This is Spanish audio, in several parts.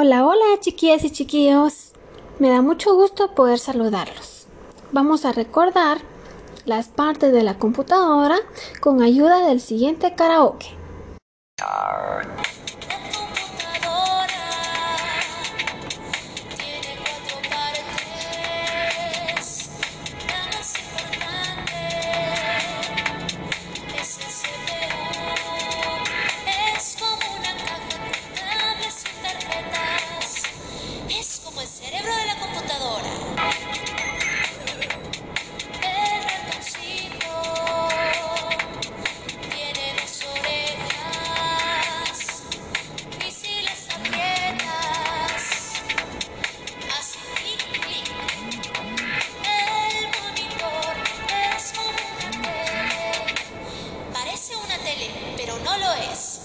Hola, hola chiquillas y chiquillos. Me da mucho gusto poder saludarlos. Vamos a recordar las partes de la computadora con ayuda del siguiente karaoke. es.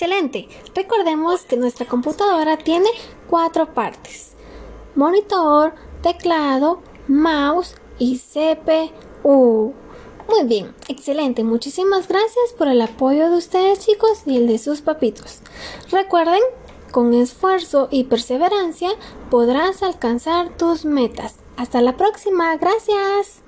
Excelente. Recordemos que nuestra computadora tiene cuatro partes. Monitor, teclado, mouse y CPU. Muy bien, excelente. Muchísimas gracias por el apoyo de ustedes chicos y el de sus papitos. Recuerden, con esfuerzo y perseverancia podrás alcanzar tus metas. Hasta la próxima. Gracias.